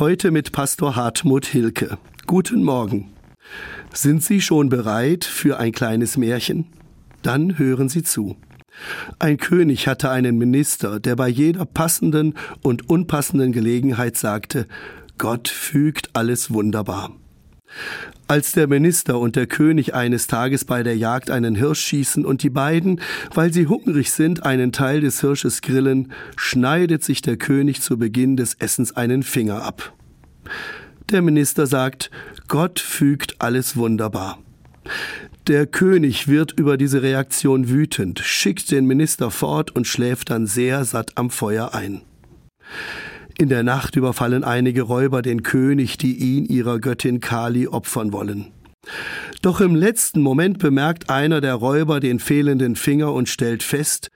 Heute mit Pastor Hartmut Hilke. Guten Morgen. Sind Sie schon bereit für ein kleines Märchen? Dann hören Sie zu. Ein König hatte einen Minister, der bei jeder passenden und unpassenden Gelegenheit sagte, Gott fügt alles wunderbar. Als der Minister und der König eines Tages bei der Jagd einen Hirsch schießen und die beiden, weil sie hungrig sind, einen Teil des Hirsches grillen, schneidet sich der König zu Beginn des Essens einen Finger ab. Der Minister sagt, Gott fügt alles wunderbar. Der König wird über diese Reaktion wütend, schickt den Minister fort und schläft dann sehr satt am Feuer ein. In der Nacht überfallen einige Räuber den König, die ihn ihrer Göttin Kali opfern wollen. Doch im letzten Moment bemerkt einer der Räuber den fehlenden Finger und stellt fest,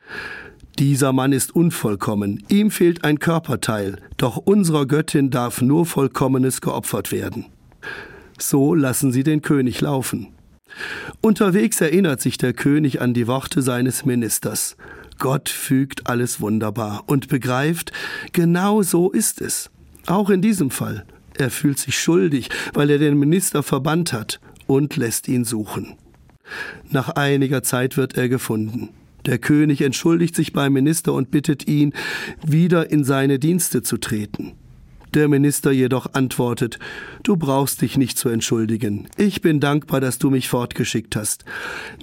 dieser Mann ist unvollkommen, ihm fehlt ein Körperteil, doch unserer Göttin darf nur Vollkommenes geopfert werden. So lassen sie den König laufen. Unterwegs erinnert sich der König an die Worte seines Ministers. Gott fügt alles wunderbar und begreift, genau so ist es. Auch in diesem Fall. Er fühlt sich schuldig, weil er den Minister verbannt hat und lässt ihn suchen. Nach einiger Zeit wird er gefunden. Der König entschuldigt sich beim Minister und bittet ihn, wieder in seine Dienste zu treten. Der Minister jedoch antwortet, Du brauchst dich nicht zu entschuldigen. Ich bin dankbar, dass du mich fortgeschickt hast.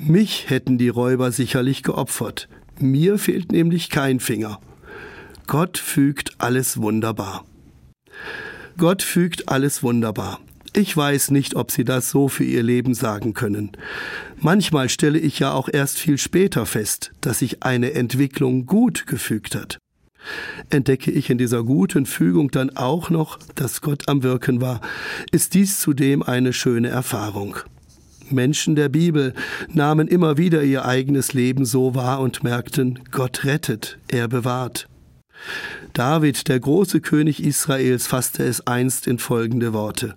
Mich hätten die Räuber sicherlich geopfert. Mir fehlt nämlich kein Finger. Gott fügt alles wunderbar. Gott fügt alles wunderbar. Ich weiß nicht, ob Sie das so für Ihr Leben sagen können. Manchmal stelle ich ja auch erst viel später fest, dass sich eine Entwicklung gut gefügt hat. Entdecke ich in dieser guten Fügung dann auch noch, dass Gott am Wirken war, ist dies zudem eine schöne Erfahrung. Menschen der Bibel nahmen immer wieder ihr eigenes Leben so wahr und merkten, Gott rettet, er bewahrt. David, der große König Israels, fasste es einst in folgende Worte.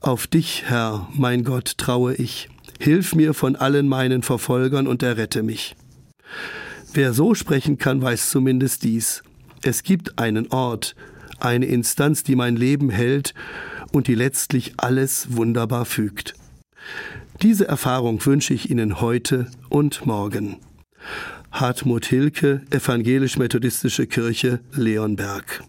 Auf dich, Herr, mein Gott, traue ich. Hilf mir von allen meinen Verfolgern und errette mich. Wer so sprechen kann, weiß zumindest dies. Es gibt einen Ort, eine Instanz, die mein Leben hält und die letztlich alles wunderbar fügt. Diese Erfahrung wünsche ich Ihnen heute und morgen. Hartmut Hilke, Evangelisch-Methodistische Kirche, Leonberg.